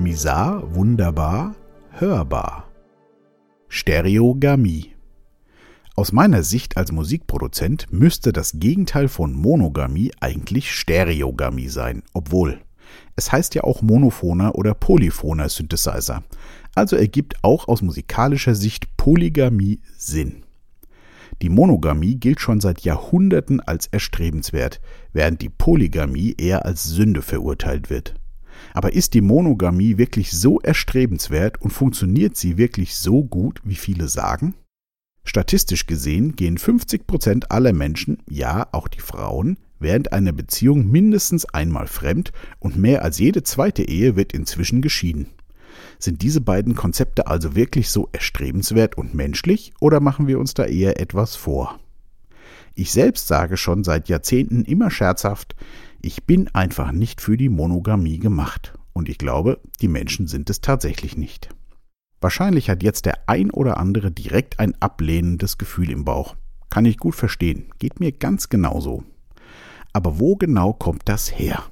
Misar, wunderbar, hörbar. Stereogamie. Aus meiner Sicht als Musikproduzent müsste das Gegenteil von Monogamie eigentlich Stereogamie sein, obwohl es heißt ja auch monophoner oder polyphoner Synthesizer, also ergibt auch aus musikalischer Sicht Polygamie Sinn. Die Monogamie gilt schon seit Jahrhunderten als erstrebenswert, während die Polygamie eher als Sünde verurteilt wird. Aber ist die Monogamie wirklich so erstrebenswert und funktioniert sie wirklich so gut, wie viele sagen? Statistisch gesehen gehen 50 Prozent aller Menschen, ja auch die Frauen, während einer Beziehung mindestens einmal fremd und mehr als jede zweite Ehe wird inzwischen geschieden. Sind diese beiden Konzepte also wirklich so erstrebenswert und menschlich oder machen wir uns da eher etwas vor? Ich selbst sage schon seit Jahrzehnten immer scherzhaft, ich bin einfach nicht für die Monogamie gemacht. Und ich glaube, die Menschen sind es tatsächlich nicht. Wahrscheinlich hat jetzt der ein oder andere direkt ein ablehnendes Gefühl im Bauch. Kann ich gut verstehen, geht mir ganz genauso. Aber wo genau kommt das her?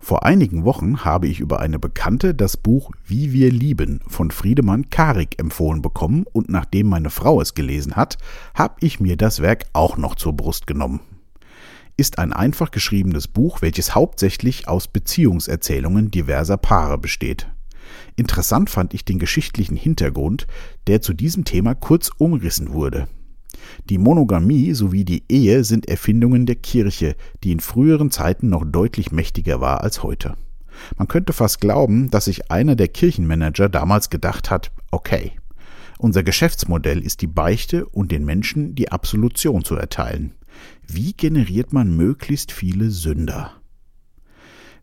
Vor einigen Wochen habe ich über eine Bekannte das Buch Wie wir lieben von Friedemann Karik empfohlen bekommen und nachdem meine Frau es gelesen hat, habe ich mir das Werk auch noch zur Brust genommen. Ist ein einfach geschriebenes Buch, welches hauptsächlich aus Beziehungserzählungen diverser Paare besteht. Interessant fand ich den geschichtlichen Hintergrund, der zu diesem Thema kurz umrissen wurde. Die Monogamie sowie die Ehe sind Erfindungen der Kirche, die in früheren Zeiten noch deutlich mächtiger war als heute. Man könnte fast glauben, dass sich einer der Kirchenmanager damals gedacht hat, okay, unser Geschäftsmodell ist die Beichte und den Menschen die Absolution zu erteilen. Wie generiert man möglichst viele Sünder?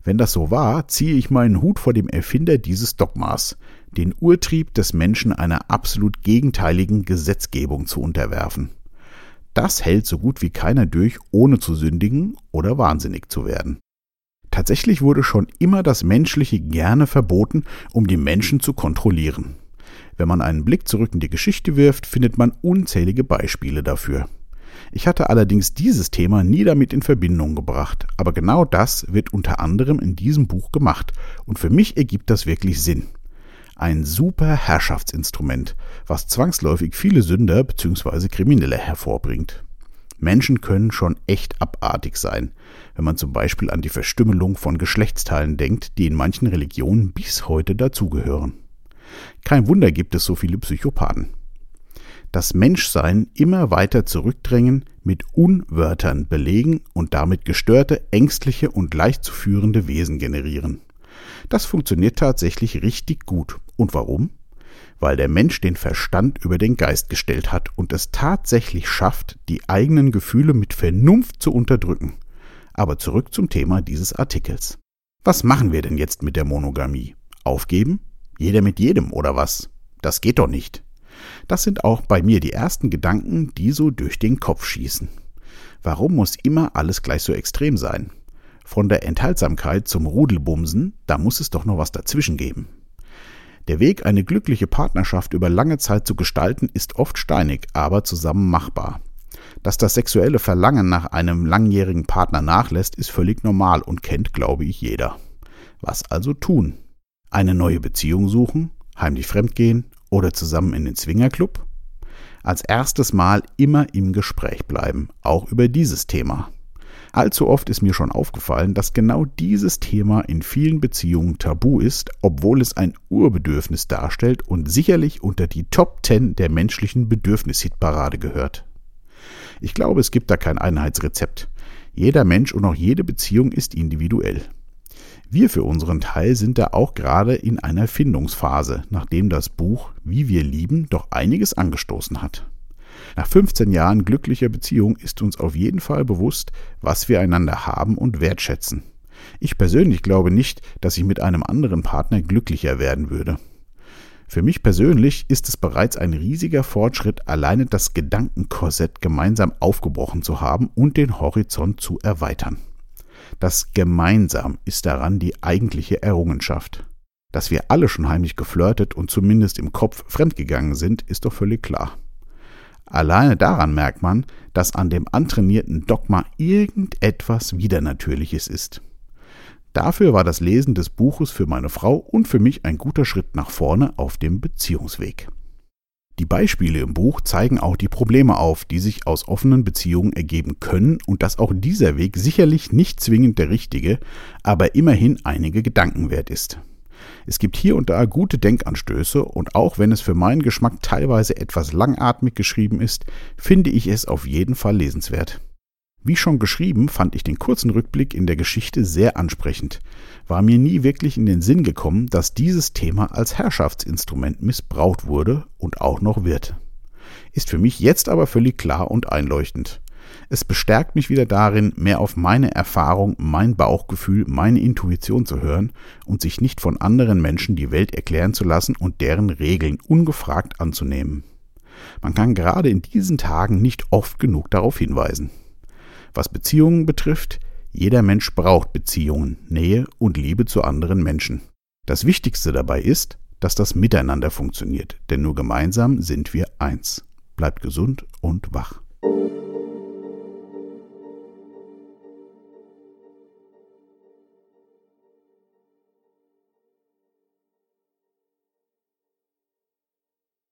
Wenn das so war, ziehe ich meinen Hut vor dem Erfinder dieses Dogmas, den Urtrieb des Menschen einer absolut gegenteiligen Gesetzgebung zu unterwerfen. Das hält so gut wie keiner durch, ohne zu sündigen oder wahnsinnig zu werden. Tatsächlich wurde schon immer das Menschliche gerne verboten, um die Menschen zu kontrollieren. Wenn man einen Blick zurück in die Geschichte wirft, findet man unzählige Beispiele dafür. Ich hatte allerdings dieses Thema nie damit in Verbindung gebracht, aber genau das wird unter anderem in diesem Buch gemacht, und für mich ergibt das wirklich Sinn. Ein super Herrschaftsinstrument, was zwangsläufig viele Sünder bzw. Kriminelle hervorbringt. Menschen können schon echt abartig sein, wenn man zum Beispiel an die Verstümmelung von Geschlechtsteilen denkt, die in manchen Religionen bis heute dazugehören. Kein Wunder gibt es so viele Psychopathen. Das Menschsein immer weiter zurückdrängen, mit Unwörtern belegen und damit gestörte, ängstliche und leicht zu führende Wesen generieren. Das funktioniert tatsächlich richtig gut. Und warum? Weil der Mensch den Verstand über den Geist gestellt hat und es tatsächlich schafft, die eigenen Gefühle mit Vernunft zu unterdrücken. Aber zurück zum Thema dieses Artikels. Was machen wir denn jetzt mit der Monogamie? Aufgeben? Jeder mit jedem oder was? Das geht doch nicht. Das sind auch bei mir die ersten Gedanken, die so durch den Kopf schießen. Warum muss immer alles gleich so extrem sein? Von der Enthaltsamkeit zum Rudelbumsen, da muss es doch noch was dazwischen geben. Der Weg, eine glückliche Partnerschaft über lange Zeit zu gestalten, ist oft steinig, aber zusammen machbar. Dass das sexuelle Verlangen nach einem langjährigen Partner nachlässt, ist völlig normal und kennt, glaube ich, jeder. Was also tun? Eine neue Beziehung suchen, heimlich fremdgehen oder zusammen in den Zwingerclub? Als erstes Mal immer im Gespräch bleiben, auch über dieses Thema. Allzu oft ist mir schon aufgefallen, dass genau dieses Thema in vielen Beziehungen tabu ist, obwohl es ein Urbedürfnis darstellt und sicherlich unter die Top Ten der menschlichen Bedürfnishitparade gehört. Ich glaube, es gibt da kein Einheitsrezept. Jeder Mensch und auch jede Beziehung ist individuell. Wir für unseren Teil sind da auch gerade in einer Findungsphase, nachdem das Buch Wie wir lieben doch einiges angestoßen hat. Nach 15 Jahren glücklicher Beziehung ist uns auf jeden Fall bewusst, was wir einander haben und wertschätzen. Ich persönlich glaube nicht, dass ich mit einem anderen Partner glücklicher werden würde. Für mich persönlich ist es bereits ein riesiger Fortschritt, alleine das Gedankenkorsett gemeinsam aufgebrochen zu haben und den Horizont zu erweitern. Das Gemeinsam ist daran die eigentliche Errungenschaft. Dass wir alle schon heimlich geflirtet und zumindest im Kopf fremdgegangen sind, ist doch völlig klar. Alleine daran merkt man, dass an dem antrainierten Dogma irgendetwas Widernatürliches ist. Dafür war das Lesen des Buches für meine Frau und für mich ein guter Schritt nach vorne auf dem Beziehungsweg. Die Beispiele im Buch zeigen auch die Probleme auf, die sich aus offenen Beziehungen ergeben können und dass auch dieser Weg sicherlich nicht zwingend der richtige, aber immerhin einige Gedanken wert ist. Es gibt hier und da gute Denkanstöße und auch wenn es für meinen Geschmack teilweise etwas langatmig geschrieben ist, finde ich es auf jeden Fall lesenswert. Wie schon geschrieben, fand ich den kurzen Rückblick in der Geschichte sehr ansprechend. War mir nie wirklich in den Sinn gekommen, dass dieses Thema als Herrschaftsinstrument missbraucht wurde und auch noch wird. Ist für mich jetzt aber völlig klar und einleuchtend. Es bestärkt mich wieder darin, mehr auf meine Erfahrung, mein Bauchgefühl, meine Intuition zu hören und sich nicht von anderen Menschen die Welt erklären zu lassen und deren Regeln ungefragt anzunehmen. Man kann gerade in diesen Tagen nicht oft genug darauf hinweisen. Was Beziehungen betrifft, jeder Mensch braucht Beziehungen, Nähe und Liebe zu anderen Menschen. Das Wichtigste dabei ist, dass das Miteinander funktioniert, denn nur gemeinsam sind wir eins. Bleibt gesund und wach.